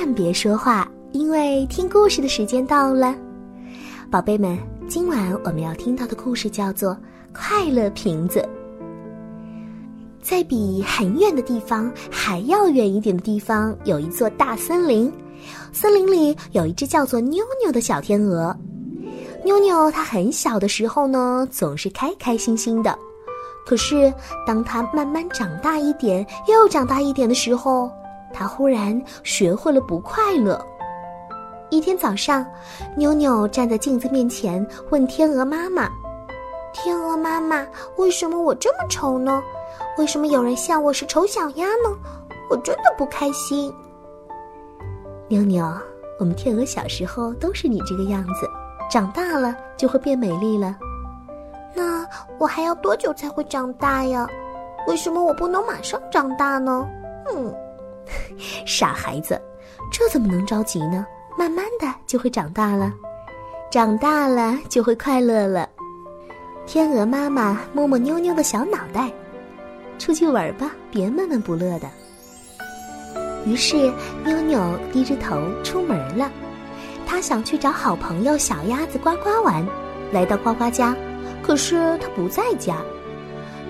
万别说话，因为听故事的时间到了。宝贝们，今晚我们要听到的故事叫做《快乐瓶子》。在比很远的地方还要远一点的地方，有一座大森林。森林里有一只叫做妞妞的小天鹅。妞妞她很小的时候呢，总是开开心心的。可是当她慢慢长大一点，又长大一点的时候，她忽然学会了不快乐。一天早上，妞妞站在镜子面前，问天鹅妈妈：“天鹅妈妈，为什么我这么丑呢？为什么有人笑我是丑小鸭呢？我真的不开心。”妞妞，我们天鹅小时候都是你这个样子，长大了就会变美丽了。那我还要多久才会长大呀？为什么我不能马上长大呢？嗯，傻孩子，这怎么能着急呢？慢慢的就会长大了，长大了就会快乐了。天鹅妈妈摸摸妞妞的小脑袋，出去玩吧，别闷闷不乐的。于是妞妞低着头出门了，她想去找好朋友小鸭子呱呱玩。来到呱呱家，可是他不在家。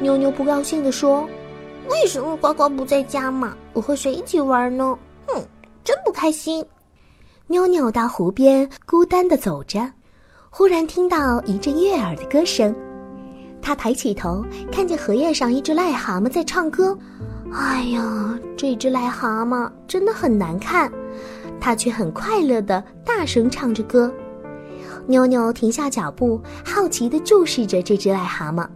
妞妞不高兴地说：“为什么呱呱不在家嘛？我和谁一起玩呢？哼，真不开心。”妞妞到湖边孤单的走着，忽然听到一阵悦耳的歌声。她抬起头，看见荷叶上一只癞蛤蟆在唱歌。哎呀，这只癞蛤蟆真的很难看，它却很快乐的大声唱着歌。妞妞停下脚步，好奇地注视着这只癞蛤蟆。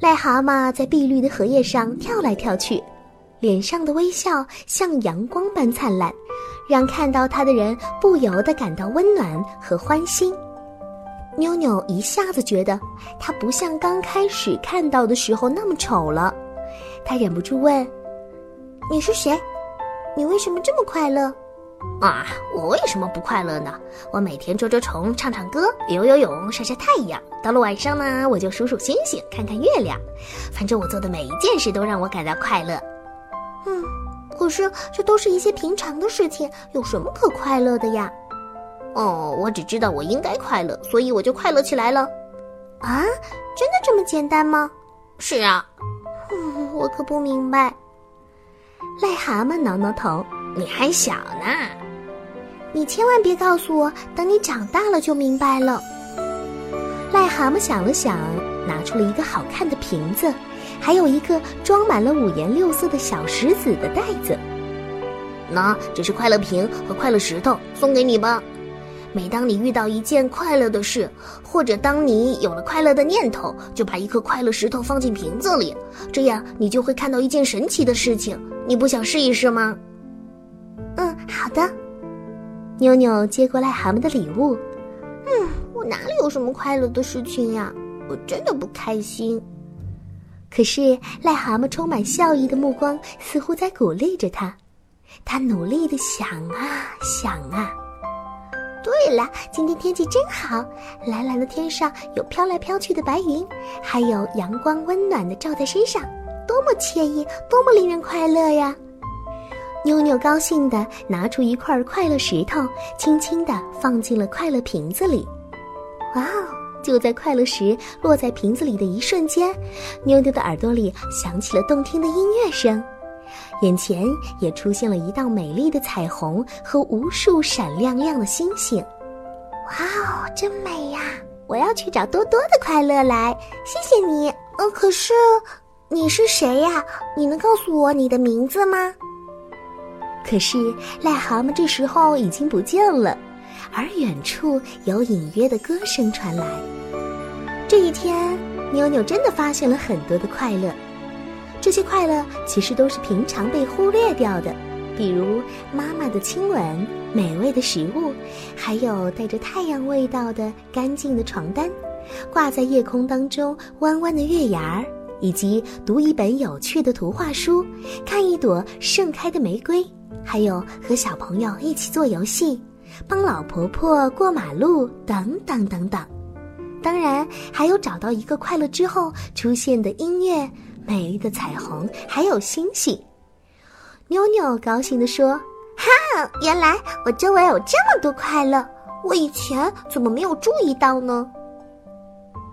癞蛤蟆在碧绿的荷叶上跳来跳去。脸上的微笑像阳光般灿烂，让看到它的人不由得感到温暖和欢心。妞妞一下子觉得它不像刚开始看到的时候那么丑了，她忍不住问：“你是谁？你为什么这么快乐？”啊，我为什么不快乐呢？我每天捉捉虫，唱唱歌，游游泳，晒晒太阳。到了晚上呢，我就数数星星，看看月亮。反正我做的每一件事都让我感到快乐。嗯，可是这都是一些平常的事情，有什么可快乐的呀？哦，我只知道我应该快乐，所以我就快乐起来了。啊，真的这么简单吗？是啊。嗯，我可不明白。癞蛤蟆挠挠头，你还小呢。你千万别告诉我，等你长大了就明白了。癞蛤蟆想了想，拿出了一个好看的瓶子。还有一个装满了五颜六色的小石子的袋子，那这是快乐瓶和快乐石头，送给你吧。每当你遇到一件快乐的事，或者当你有了快乐的念头，就把一颗快乐石头放进瓶子里，这样你就会看到一件神奇的事情。你不想试一试吗？嗯，好的。妞妞接过癞蛤蟆的礼物。嗯，我哪里有什么快乐的事情呀？我真的不开心。可是，癞蛤蟆充满笑意的目光似乎在鼓励着他。他努力的想啊想啊。对了，今天天气真好，蓝蓝的天上有飘来飘去的白云，还有阳光温暖的照在身上，多么惬意，多么令人快乐呀！妞妞高兴的拿出一块快乐石头，轻轻的放进了快乐瓶子里。哇哦！就在快乐时落在瓶子里的一瞬间，妞妞的耳朵里响起了动听的音乐声，眼前也出现了一道美丽的彩虹和无数闪亮亮的星星。哇哦，真美呀！我要去找多多的快乐来，谢谢你。呃，可是你是谁呀？你能告诉我你的名字吗？可是癞蛤蟆这时候已经不见了。而远处有隐约的歌声传来。这一天，妞妞真的发现了很多的快乐。这些快乐其实都是平常被忽略掉的，比如妈妈的亲吻、美味的食物，还有带着太阳味道的干净的床单，挂在夜空当中弯弯的月牙儿，以及读一本有趣的图画书，看一朵盛开的玫瑰，还有和小朋友一起做游戏。帮老婆婆过马路，等等等等，当然还有找到一个快乐之后出现的音乐、美丽的彩虹，还有星星。妞妞高兴地说：“哈，原来我周围有这么多快乐，我以前怎么没有注意到呢？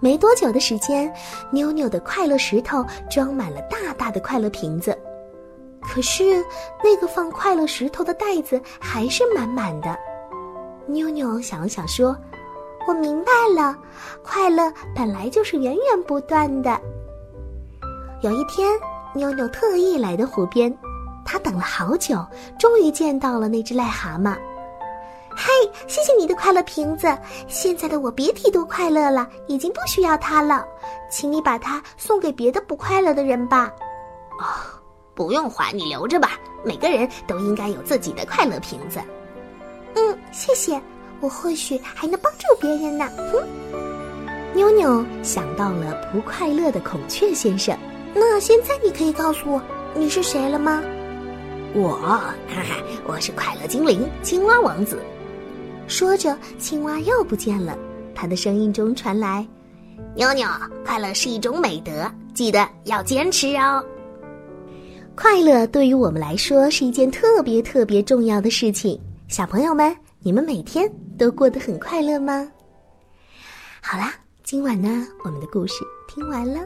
没多久的时间，妞妞的快乐石头装满了大大的快乐瓶子，可是那个放快乐石头的袋子还是满满的。妞妞想了想说：“我明白了，快乐本来就是源源不断的。”有一天，妞妞特意来到湖边，她等了好久，终于见到了那只癞蛤蟆。嘿，谢谢你的快乐瓶子！现在的我别提多快乐了，已经不需要它了，请你把它送给别的不快乐的人吧。哦，不用还，你留着吧。每个人都应该有自己的快乐瓶子。嗯，谢谢，我或许还能帮助别人呢。哼，妞妞想到了不快乐的孔雀先生。那现在你可以告诉我你是谁了吗？我，哈哈，我是快乐精灵青蛙王子。说着，青蛙又不见了。他的声音中传来：“妞妞，快乐是一种美德，记得要坚持哦。快乐对于我们来说是一件特别特别重要的事情。小朋友们，你们每天都过得很快乐吗？好啦，今晚呢，我们的故事听完了，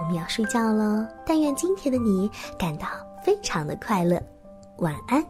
我们要睡觉喽。但愿今天的你感到非常的快乐，晚安。